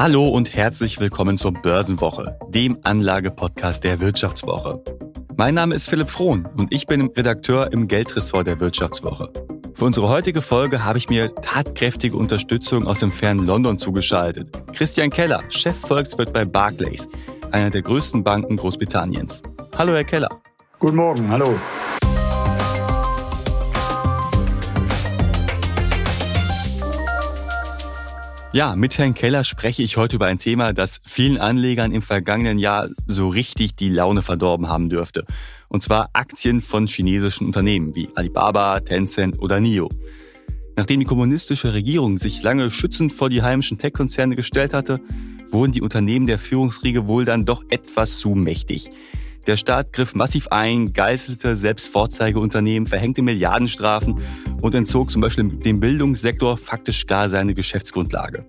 Hallo und herzlich willkommen zur Börsenwoche, dem Anlagepodcast der Wirtschaftswoche. Mein Name ist Philipp Frohn und ich bin Redakteur im Geldressort der Wirtschaftswoche. Für unsere heutige Folge habe ich mir tatkräftige Unterstützung aus dem fernen London zugeschaltet. Christian Keller, Chefvolkswirt bei Barclays, einer der größten Banken Großbritanniens. Hallo, Herr Keller. Guten Morgen, hallo. Ja, mit Herrn Keller spreche ich heute über ein Thema, das vielen Anlegern im vergangenen Jahr so richtig die Laune verdorben haben dürfte. Und zwar Aktien von chinesischen Unternehmen wie Alibaba, Tencent oder NIO. Nachdem die kommunistische Regierung sich lange schützend vor die heimischen Tech-Konzerne gestellt hatte, wurden die Unternehmen der Führungsriege wohl dann doch etwas zu mächtig. Der Staat griff massiv ein, geißelte selbst Vorzeigeunternehmen, verhängte Milliardenstrafen und entzog zum Beispiel dem Bildungssektor faktisch gar seine Geschäftsgrundlage.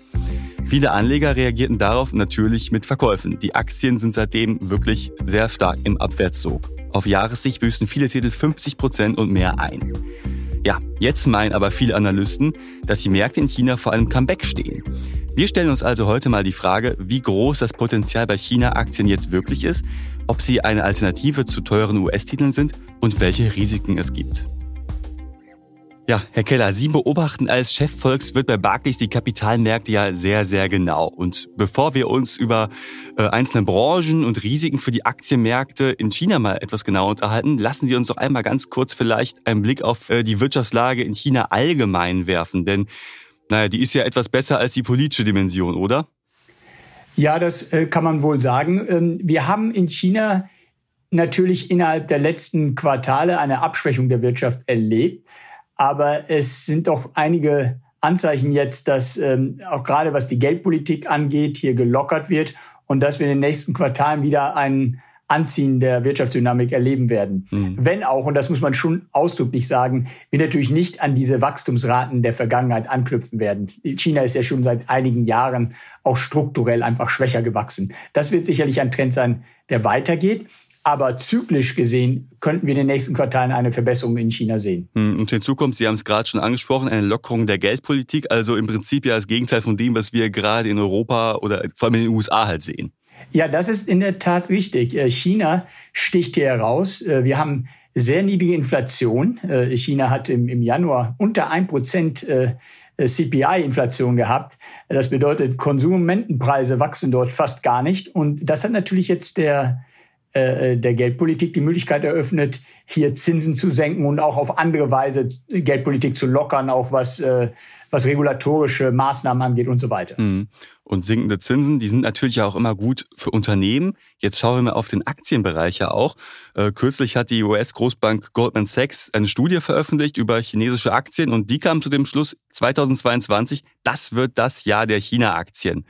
Viele Anleger reagierten darauf natürlich mit Verkäufen. Die Aktien sind seitdem wirklich sehr stark im Abwärtszug. Auf Jahressicht büßen viele Titel 50 Prozent und mehr ein. Ja, jetzt meinen aber viele Analysten, dass die Märkte in China vor einem Comeback stehen. Wir stellen uns also heute mal die Frage, wie groß das Potenzial bei China-Aktien jetzt wirklich ist, ob sie eine Alternative zu teuren US-Titeln sind und welche Risiken es gibt. Ja, Herr Keller, Sie beobachten als Chefvolkswirt bei Barclays die Kapitalmärkte ja sehr, sehr genau. Und bevor wir uns über äh, einzelne Branchen und Risiken für die Aktienmärkte in China mal etwas genauer unterhalten, lassen Sie uns doch einmal ganz kurz vielleicht einen Blick auf äh, die Wirtschaftslage in China allgemein werfen. Denn, naja, die ist ja etwas besser als die politische Dimension, oder? Ja, das äh, kann man wohl sagen. Ähm, wir haben in China natürlich innerhalb der letzten Quartale eine Abschwächung der Wirtschaft erlebt. Aber es sind doch einige Anzeichen jetzt, dass ähm, auch gerade was die Geldpolitik angeht, hier gelockert wird und dass wir in den nächsten Quartalen wieder ein Anziehen der Wirtschaftsdynamik erleben werden. Mhm. Wenn auch, und das muss man schon ausdrücklich sagen, wir natürlich nicht an diese Wachstumsraten der Vergangenheit anknüpfen werden. China ist ja schon seit einigen Jahren auch strukturell einfach schwächer gewachsen. Das wird sicherlich ein Trend sein, der weitergeht. Aber zyklisch gesehen könnten wir in den nächsten Quartalen eine Verbesserung in China sehen. Hm, und hinzu kommt, Sie haben es gerade schon angesprochen, eine Lockerung der Geldpolitik, also im Prinzip ja das Gegenteil von dem, was wir gerade in Europa oder vor allem in den USA halt sehen. Ja, das ist in der Tat richtig. Äh, China sticht hier heraus. Äh, wir haben sehr niedrige Inflation. Äh, China hat im Januar unter ein Prozent CPI-Inflation gehabt. Das bedeutet, Konsumentenpreise wachsen dort fast gar nicht. Und das hat natürlich jetzt der äh, der Geldpolitik die Möglichkeit eröffnet, hier Zinsen zu senken und auch auf andere Weise Geldpolitik zu lockern, auch was, äh, was regulatorische Maßnahmen angeht und so weiter. Mhm. Und sinkende Zinsen, die sind natürlich auch immer gut für Unternehmen. Jetzt schauen wir mal auf den Aktienbereich ja auch. Äh, kürzlich hat die US-Großbank Goldman Sachs eine Studie veröffentlicht über chinesische Aktien und die kam zu dem Schluss 2022, das wird das Jahr der China-Aktien.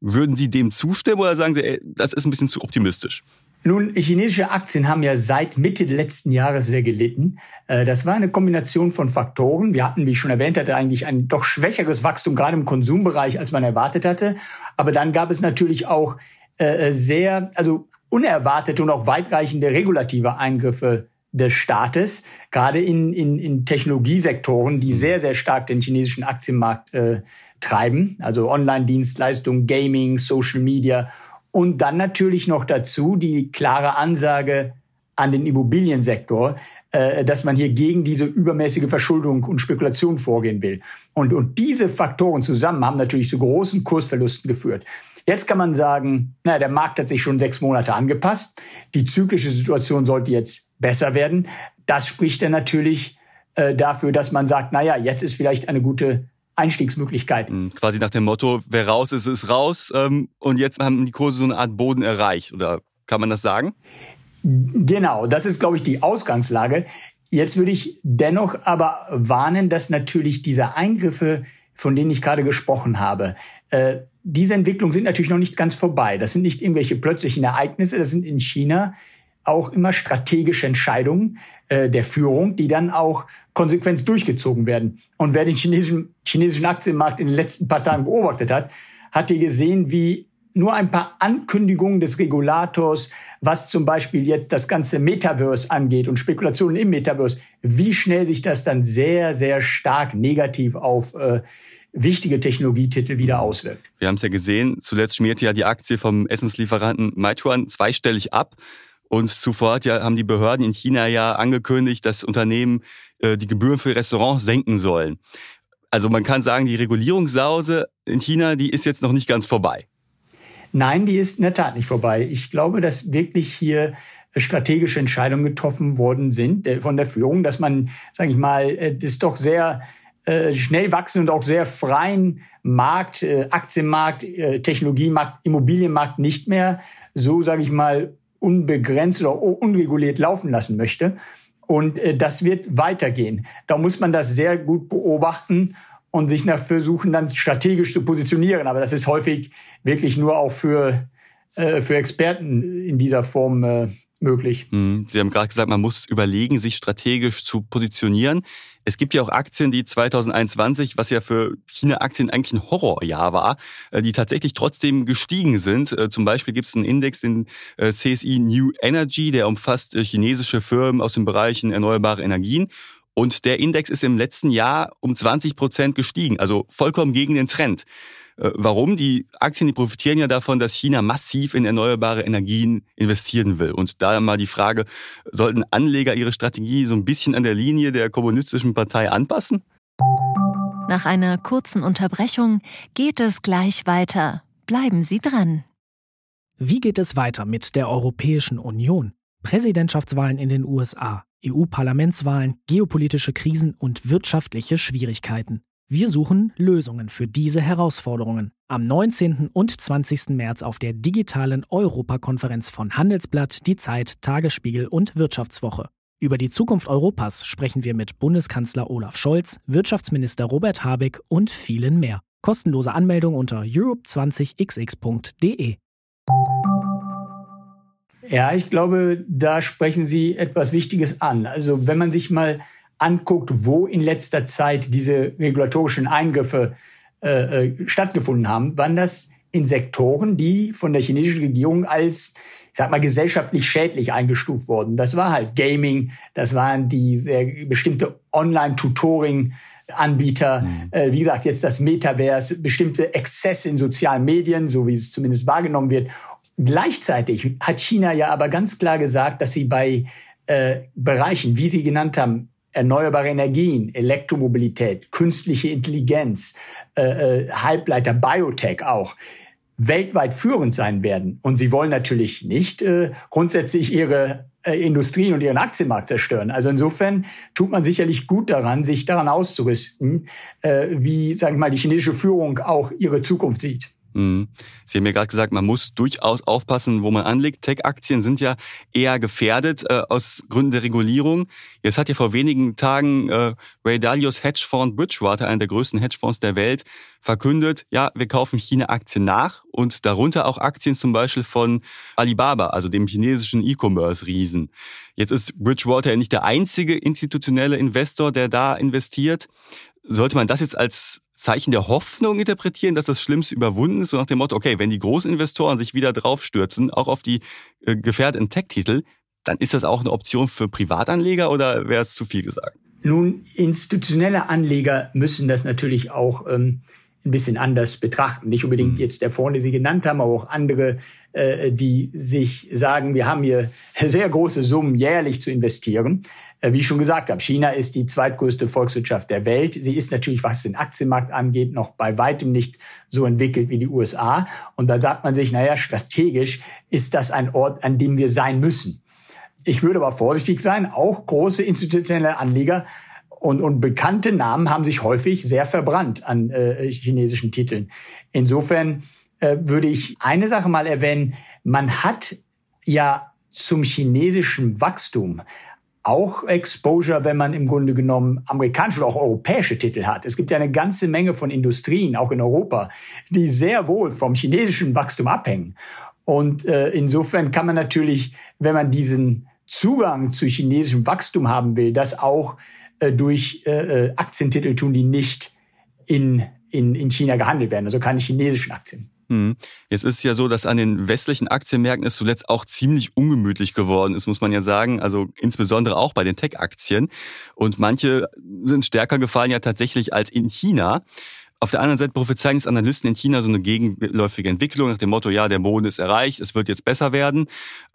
Würden Sie dem zustimmen oder sagen Sie, ey, das ist ein bisschen zu optimistisch? Nun, chinesische Aktien haben ja seit Mitte letzten Jahres sehr gelitten. Äh, das war eine Kombination von Faktoren. Wir hatten, wie ich schon erwähnt hatte, eigentlich ein doch schwächeres Wachstum, gerade im Konsumbereich, als man erwartet hatte. Aber dann gab es natürlich auch äh, sehr, also unerwartete und auch weitreichende regulative Eingriffe des Staates, gerade in, in, in Technologiesektoren, die sehr, sehr stark den chinesischen Aktienmarkt äh, treiben, also Online-Dienstleistungen, Gaming, Social Media und dann natürlich noch dazu die klare Ansage an den Immobiliensektor, äh, dass man hier gegen diese übermäßige Verschuldung und Spekulation vorgehen will. Und, und diese Faktoren zusammen haben natürlich zu großen Kursverlusten geführt. Jetzt kann man sagen, na, der Markt hat sich schon sechs Monate angepasst. Die zyklische Situation sollte jetzt besser werden. Das spricht dann natürlich äh, dafür, dass man sagt, na ja, jetzt ist vielleicht eine gute Einstiegsmöglichkeiten. Mhm, quasi nach dem Motto, wer raus ist, ist raus. Ähm, und jetzt haben die Kurse so eine Art Boden erreicht. Oder kann man das sagen? Genau, das ist, glaube ich, die Ausgangslage. Jetzt würde ich dennoch aber warnen, dass natürlich diese Eingriffe, von denen ich gerade gesprochen habe, äh, diese Entwicklungen sind natürlich noch nicht ganz vorbei. Das sind nicht irgendwelche plötzlichen Ereignisse, das sind in China auch immer strategische Entscheidungen äh, der Führung, die dann auch konsequent durchgezogen werden. Und wer den chinesischen, chinesischen Aktienmarkt in den letzten paar Tagen beobachtet hat, hat hier gesehen, wie nur ein paar Ankündigungen des Regulators, was zum Beispiel jetzt das ganze Metaverse angeht und Spekulationen im Metaverse, wie schnell sich das dann sehr, sehr stark negativ auf äh, wichtige Technologietitel wieder auswirkt. Wir haben es ja gesehen, zuletzt schmierte ja die Aktie vom Essenslieferanten Meituan zweistellig ab. Und zuvor hat ja, haben die Behörden in China ja angekündigt, dass Unternehmen äh, die Gebühren für Restaurants senken sollen. Also man kann sagen, die Regulierungssause in China, die ist jetzt noch nicht ganz vorbei. Nein, die ist in der Tat nicht vorbei. Ich glaube, dass wirklich hier strategische Entscheidungen getroffen worden sind äh, von der Führung, dass man, sage ich mal, äh, das doch sehr äh, schnell wachsen und auch sehr freien Markt, Aktienmarkt, Technologiemarkt, Immobilienmarkt nicht mehr so, sage ich mal, unbegrenzt oder unreguliert laufen lassen möchte. Und das wird weitergehen. Da muss man das sehr gut beobachten und sich dafür suchen, dann strategisch zu positionieren. Aber das ist häufig wirklich nur auch für, äh, für Experten in dieser Form äh, möglich. Mhm. Sie haben gerade gesagt, man muss überlegen, sich strategisch zu positionieren. Es gibt ja auch Aktien, die 2021, was ja für China-Aktien eigentlich ein Horrorjahr war, äh, die tatsächlich trotzdem gestiegen sind. Äh, zum Beispiel gibt es einen Index, den äh, CSI New Energy, der umfasst chinesische Firmen aus den Bereichen erneuerbare Energien. Und der Index ist im letzten Jahr um 20 Prozent gestiegen, also vollkommen gegen den Trend. Äh, warum? Die Aktien, die profitieren ja davon, dass China massiv in erneuerbare Energien investieren will. Und da mal die Frage, sollten Anleger ihre Strategie so ein bisschen an der Linie der kommunistischen Partei anpassen? Nach einer kurzen Unterbrechung geht es gleich weiter. Bleiben Sie dran. Wie geht es weiter mit der Europäischen Union? Präsidentschaftswahlen in den USA. EU-Parlamentswahlen, geopolitische Krisen und wirtschaftliche Schwierigkeiten. Wir suchen Lösungen für diese Herausforderungen. Am 19. und 20. März auf der digitalen Europakonferenz von Handelsblatt, Die Zeit, Tagesspiegel und Wirtschaftswoche. Über die Zukunft Europas sprechen wir mit Bundeskanzler Olaf Scholz, Wirtschaftsminister Robert Habeck und vielen mehr. Kostenlose Anmeldung unter europe20xx.de. Ja, ich glaube, da sprechen Sie etwas Wichtiges an. Also wenn man sich mal anguckt, wo in letzter Zeit diese regulatorischen Eingriffe äh, äh, stattgefunden haben, waren das in Sektoren, die von der chinesischen Regierung als, ich sag mal, gesellschaftlich schädlich eingestuft wurden. Das war halt Gaming, das waren die bestimmte Online-Tutoring, Anbieter, mhm. äh, wie gesagt, jetzt das Metaverse, bestimmte Exzesse in sozialen Medien, so wie es zumindest wahrgenommen wird. Gleichzeitig hat China ja aber ganz klar gesagt, dass sie bei äh, Bereichen, wie Sie genannt haben, erneuerbare Energien, Elektromobilität, künstliche Intelligenz, äh, äh, Halbleiter, Biotech auch, weltweit führend sein werden. Und sie wollen natürlich nicht äh, grundsätzlich ihre äh, Industrien und ihren Aktienmarkt zerstören. Also insofern tut man sicherlich gut daran, sich daran auszurüsten, äh, wie, sagen wir mal, die chinesische Führung auch ihre Zukunft sieht. Mhm. Sie haben ja gerade gesagt, man muss durchaus aufpassen, wo man anlegt. Tech-Aktien sind ja eher gefährdet äh, aus Gründen der Regulierung. Jetzt hat ja vor wenigen Tagen äh, Ray Dalios Hedgefonds Bridgewater, einer der größten Hedgefonds der Welt, verkündet, ja, wir kaufen China-Aktien nach und darunter auch Aktien zum Beispiel von Alibaba, also dem chinesischen E-Commerce-Riesen. Jetzt ist Bridgewater ja nicht der einzige institutionelle Investor, der da investiert. Sollte man das jetzt als Zeichen der Hoffnung interpretieren, dass das Schlimmste überwunden ist, so nach dem Motto, okay, wenn die großen Investoren sich wieder draufstürzen, auch auf die äh, gefährdeten Tech-Titel, dann ist das auch eine Option für Privatanleger oder wäre es zu viel gesagt? Nun, institutionelle Anleger müssen das natürlich auch ähm, ein bisschen anders betrachten. Nicht unbedingt mhm. jetzt der den Sie genannt haben, aber auch andere, äh, die sich sagen, wir haben hier sehr große Summen jährlich zu investieren. Äh, wie ich schon gesagt habe, China ist die zweitgrößte Volkswirtschaft der Welt. Sie ist natürlich, was den Aktienmarkt angeht, noch bei weitem nicht so entwickelt wie die USA. Und da sagt man sich, naja, strategisch ist das ein Ort, an dem wir sein müssen. Ich würde aber vorsichtig sein, auch große institutionelle Anleger und, und bekannte Namen haben sich häufig sehr verbrannt an äh, chinesischen Titeln. Insofern äh, würde ich eine Sache mal erwähnen. Man hat ja zum chinesischen Wachstum auch Exposure, wenn man im Grunde genommen amerikanische oder auch europäische Titel hat. Es gibt ja eine ganze Menge von Industrien, auch in Europa, die sehr wohl vom chinesischen Wachstum abhängen. Und äh, insofern kann man natürlich, wenn man diesen Zugang zu chinesischem Wachstum haben will, das auch äh, durch äh, äh, Aktientitel tun, die nicht in, in, in China gehandelt werden, also keine chinesischen Aktien. Hm. Jetzt ist es ja so, dass an den westlichen Aktienmärkten es zuletzt auch ziemlich ungemütlich geworden ist, muss man ja sagen. Also insbesondere auch bei den Tech-Aktien. Und manche sind stärker gefallen ja tatsächlich als in China. Auf der anderen Seite prophezeien jetzt Analysten in China so eine gegenläufige Entwicklung nach dem Motto, ja, der Boden ist erreicht, es wird jetzt besser werden.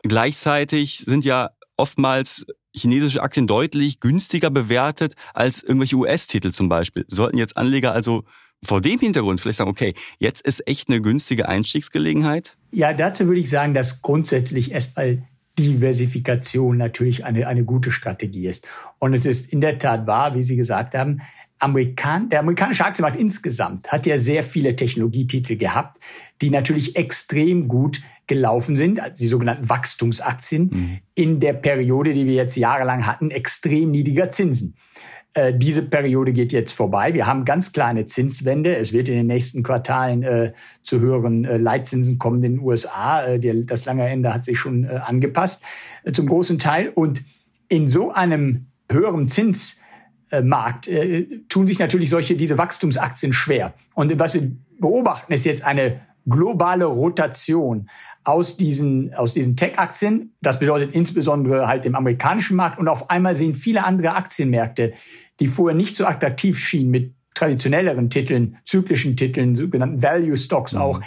Gleichzeitig sind ja oftmals chinesische Aktien deutlich günstiger bewertet als irgendwelche US-Titel zum Beispiel. Sollten jetzt Anleger also vor dem Hintergrund vielleicht sagen, okay, jetzt ist echt eine günstige Einstiegsgelegenheit? Ja, dazu würde ich sagen, dass grundsätzlich erstmal Diversifikation natürlich eine, eine gute Strategie ist. Und es ist in der Tat wahr, wie Sie gesagt haben, Amerikan der amerikanische Aktienmarkt insgesamt hat ja sehr viele Technologietitel gehabt, die natürlich extrem gut gelaufen sind, also die sogenannten Wachstumsaktien, mhm. in der Periode, die wir jetzt jahrelang hatten, extrem niedriger Zinsen. Äh, diese Periode geht jetzt vorbei. Wir haben ganz kleine Zinswende. Es wird in den nächsten Quartalen äh, zu höheren äh, Leitzinsen kommen in den USA. Äh, die, das lange Ende hat sich schon äh, angepasst zum großen Teil. Und in so einem höheren Zinsmarkt tun sich natürlich solche diese Wachstumsaktien schwer. Und was wir beobachten, ist jetzt eine globale Rotation aus diesen, aus diesen Tech-Aktien. Das bedeutet insbesondere halt dem amerikanischen Markt. Und auf einmal sehen viele andere Aktienmärkte, die vorher nicht so attraktiv schienen mit traditionelleren Titeln, zyklischen Titeln, sogenannten Value Stocks mhm. auch,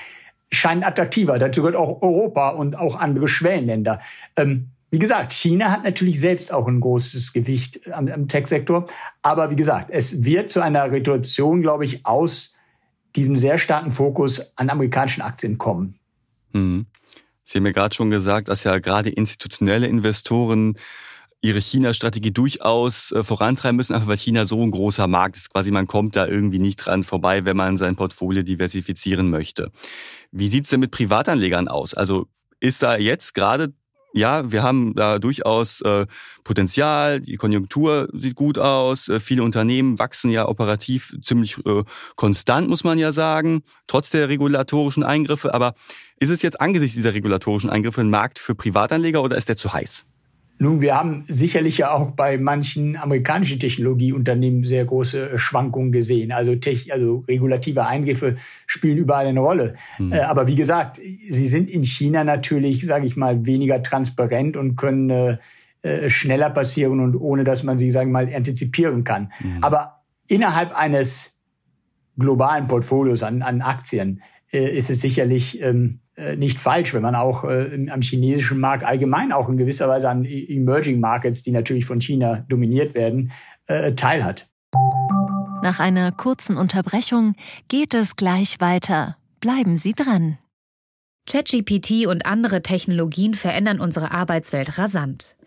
scheinen attraktiver. Dazu gehört auch Europa und auch andere Schwellenländer. Ähm, wie gesagt, China hat natürlich selbst auch ein großes Gewicht am, am Tech-Sektor. Aber wie gesagt, es wird zu einer Rotation, glaube ich, aus diesem sehr starken Fokus an amerikanischen Aktien kommen. Mhm. Sie haben ja gerade schon gesagt, dass ja gerade institutionelle Investoren ihre China-Strategie durchaus äh, vorantreiben müssen, einfach weil China so ein großer Markt ist. Quasi man kommt da irgendwie nicht dran vorbei, wenn man sein Portfolio diversifizieren möchte. Wie sieht's denn mit Privatanlegern aus? Also ist da jetzt gerade ja, wir haben da durchaus äh, Potenzial, die Konjunktur sieht gut aus, äh, viele Unternehmen wachsen ja operativ ziemlich äh, konstant, muss man ja sagen, trotz der regulatorischen Eingriffe. Aber ist es jetzt angesichts dieser regulatorischen Eingriffe ein Markt für Privatanleger oder ist der zu heiß? Nun, wir haben sicherlich ja auch bei manchen amerikanischen Technologieunternehmen sehr große äh, Schwankungen gesehen. Also, Tech, also regulative Eingriffe spielen überall eine Rolle. Mhm. Äh, aber wie gesagt, sie sind in China natürlich, sage ich mal, weniger transparent und können äh, äh, schneller passieren und ohne dass man sie, sagen wir mal, antizipieren kann. Mhm. Aber innerhalb eines globalen Portfolios an, an Aktien ist es sicherlich ähm, äh, nicht falsch, wenn man auch äh, am chinesischen Markt allgemein auch in gewisser Weise an e-, Emerging Markets, die natürlich von China dominiert werden, äh, teilhat. Nach einer kurzen Unterbrechung geht es gleich weiter. Bleiben Sie dran. ChatGPT und andere Technologien verändern unsere Arbeitswelt rasant.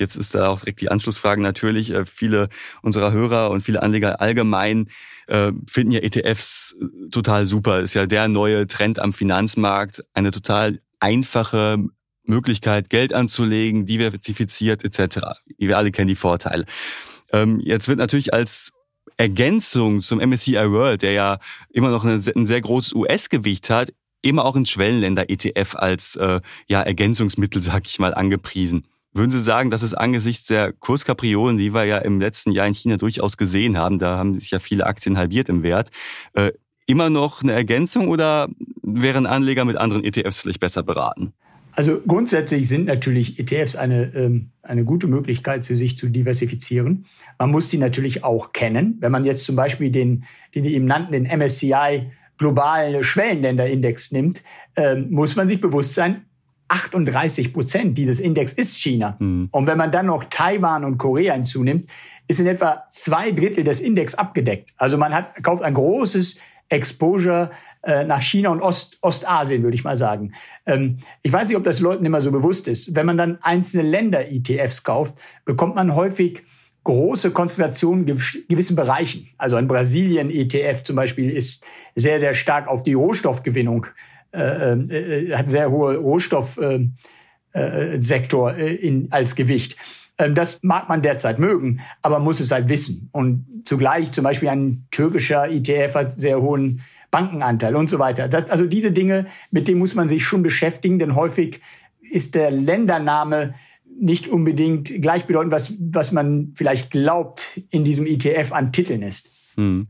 Jetzt ist da auch direkt die Anschlussfrage natürlich. Äh, viele unserer Hörer und viele Anleger allgemein äh, finden ja ETFs äh, total super. Ist ja der neue Trend am Finanzmarkt. Eine total einfache Möglichkeit, Geld anzulegen, diversifiziert etc. Wir alle kennen die Vorteile. Ähm, jetzt wird natürlich als Ergänzung zum MSCI World, der ja immer noch ein sehr großes US-Gewicht hat, immer auch ein Schwellenländer-ETF als äh, ja, Ergänzungsmittel, sag ich mal, angepriesen. Würden Sie sagen, dass es angesichts der Kurskapriolen, die wir ja im letzten Jahr in China durchaus gesehen haben, da haben sich ja viele Aktien halbiert im Wert, äh, immer noch eine Ergänzung oder wären Anleger mit anderen ETFs vielleicht besser beraten? Also grundsätzlich sind natürlich ETFs eine, ähm, eine gute Möglichkeit, für sich zu diversifizieren. Man muss die natürlich auch kennen. Wenn man jetzt zum Beispiel den, den Sie eben nannten, den MSCI globalen Schwellenländerindex nimmt, ähm, muss man sich bewusst sein, 38 Prozent dieses Index ist China. Mhm. Und wenn man dann noch Taiwan und Korea hinzunimmt, ist in etwa zwei Drittel des Index abgedeckt. Also man hat, kauft ein großes Exposure äh, nach China und Ost, Ostasien, würde ich mal sagen. Ähm, ich weiß nicht, ob das Leuten immer so bewusst ist. Wenn man dann einzelne Länder-ETFs kauft, bekommt man häufig große Konzentrationen in gewissen Bereichen. Also ein Brasilien-ETF zum Beispiel ist sehr, sehr stark auf die Rohstoffgewinnung äh, äh, hat sehr hohe Rohstoffsektor äh, äh, in, als Gewicht. Ähm, das mag man derzeit mögen, aber muss es halt wissen. Und zugleich zum Beispiel ein türkischer ETF hat sehr hohen Bankenanteil und so weiter. Das, also diese Dinge, mit denen muss man sich schon beschäftigen, denn häufig ist der Ländername nicht unbedingt gleichbedeutend, was, was man vielleicht glaubt in diesem ETF an Titeln ist. Hm.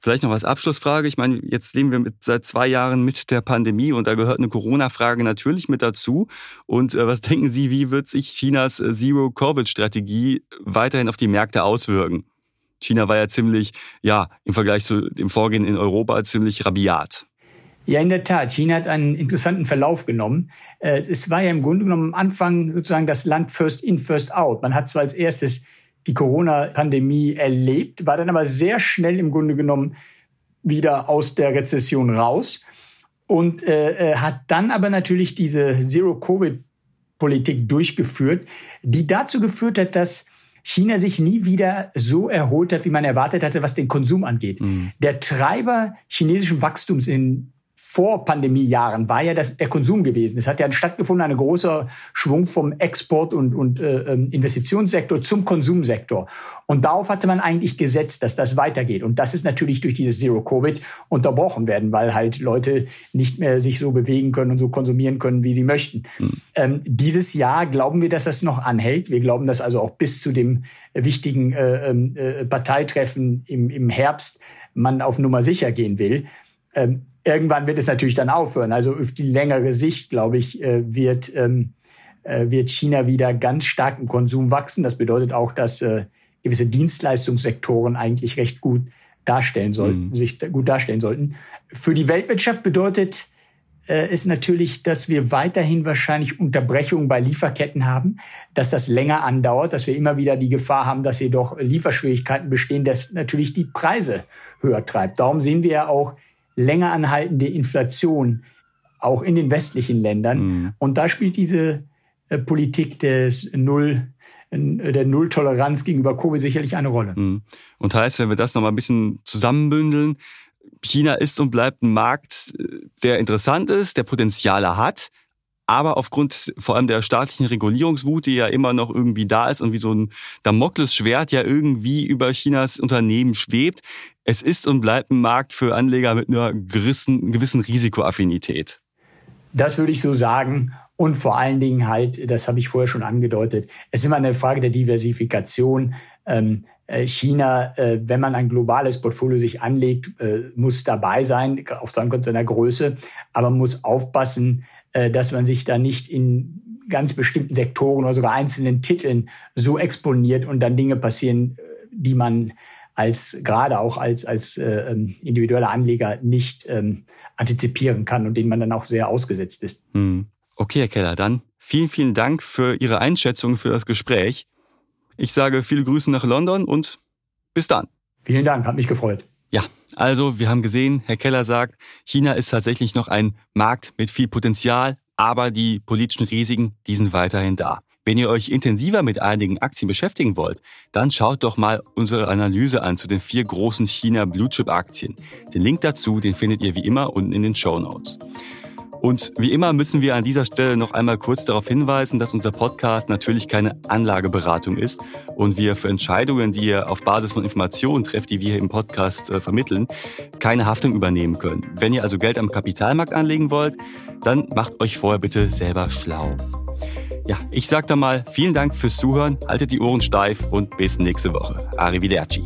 Vielleicht noch als Abschlussfrage. Ich meine, jetzt leben wir mit, seit zwei Jahren mit der Pandemie und da gehört eine Corona-Frage natürlich mit dazu. Und äh, was denken Sie, wie wird sich Chinas äh, Zero-Covid-Strategie weiterhin auf die Märkte auswirken? China war ja ziemlich, ja, im Vergleich zu dem Vorgehen in Europa ziemlich rabiat. Ja, in der Tat. China hat einen interessanten Verlauf genommen. Äh, es war ja im Grunde genommen am Anfang sozusagen das Land first in, first out. Man hat zwar als erstes die Corona-Pandemie erlebt, war dann aber sehr schnell im Grunde genommen wieder aus der Rezession raus und äh, äh hat dann aber natürlich diese Zero-Covid-Politik durchgeführt, die dazu geführt hat, dass China sich nie wieder so erholt hat, wie man erwartet hatte, was den Konsum angeht. Mhm. Der Treiber chinesischen Wachstums in vor Pandemiejahren war ja das, der Konsum gewesen. Es hat ja stattgefunden, ein großer Schwung vom Export- und, und äh, ähm, Investitionssektor zum Konsumsektor. Und darauf hatte man eigentlich gesetzt, dass das weitergeht. Und das ist natürlich durch dieses Zero-Covid unterbrochen werden, weil halt Leute nicht mehr sich so bewegen können und so konsumieren können, wie sie möchten. Mhm. Ähm, dieses Jahr glauben wir, dass das noch anhält. Wir glauben, dass also auch bis zu dem wichtigen äh, ähm, äh, Parteitreffen im, im Herbst man auf Nummer sicher gehen will. Ähm, irgendwann wird es natürlich dann aufhören. Also auf die längere Sicht, glaube ich, äh, wird, ähm, äh, wird China wieder ganz stark im Konsum wachsen. Das bedeutet auch, dass äh, gewisse Dienstleistungssektoren eigentlich recht gut darstellen sollten, mhm. sich gut darstellen sollten. Für die Weltwirtschaft bedeutet es natürlich, dass wir weiterhin wahrscheinlich Unterbrechungen bei Lieferketten haben, dass das länger andauert, dass wir immer wieder die Gefahr haben, dass jedoch Lieferschwierigkeiten bestehen, das natürlich die Preise höher treibt. Darum sehen wir ja auch länger anhaltende Inflation, auch in den westlichen Ländern. Mhm. Und da spielt diese äh, Politik des Null, äh, der Nulltoleranz gegenüber Covid sicherlich eine Rolle. Mhm. Und heißt, wenn wir das nochmal ein bisschen zusammenbündeln, China ist und bleibt ein Markt, äh, der interessant ist, der Potenziale hat, aber aufgrund vor allem der staatlichen Regulierungswut, die ja immer noch irgendwie da ist und wie so ein Damoklesschwert ja irgendwie über Chinas Unternehmen schwebt, es ist und bleibt ein Markt für Anleger mit einer gewissen, gewissen Risikoaffinität. Das würde ich so sagen. Und vor allen Dingen halt, das habe ich vorher schon angedeutet, es ist immer eine Frage der Diversifikation. Ähm, äh, China, äh, wenn man ein globales Portfolio sich anlegt, äh, muss dabei sein, auf seiner Größe, aber muss aufpassen, dass man sich da nicht in ganz bestimmten Sektoren oder sogar einzelnen Titeln so exponiert und dann Dinge passieren, äh, die man als gerade auch als als äh, ähm, individueller Anleger nicht ähm, antizipieren kann und denen man dann auch sehr ausgesetzt ist. Hm. Okay, Herr Keller, dann vielen, vielen Dank für Ihre Einschätzung für das Gespräch. Ich sage viele Grüße nach London und bis dann. Vielen Dank, hat mich gefreut. Ja, also wir haben gesehen, Herr Keller sagt, China ist tatsächlich noch ein Markt mit viel Potenzial, aber die politischen Risiken, die sind weiterhin da. Wenn ihr euch intensiver mit einigen Aktien beschäftigen wollt, dann schaut doch mal unsere Analyse an zu den vier großen China Blue Chip Aktien. Den Link dazu, den findet ihr wie immer unten in den Show Notes. Und wie immer müssen wir an dieser Stelle noch einmal kurz darauf hinweisen, dass unser Podcast natürlich keine Anlageberatung ist und wir für Entscheidungen, die ihr auf Basis von Informationen trefft, die wir hier im Podcast äh, vermitteln, keine Haftung übernehmen können. Wenn ihr also Geld am Kapitalmarkt anlegen wollt, dann macht euch vorher bitte selber schlau. Ja, ich sag da mal vielen Dank fürs Zuhören, haltet die Ohren steif und bis nächste Woche. Arrivederci.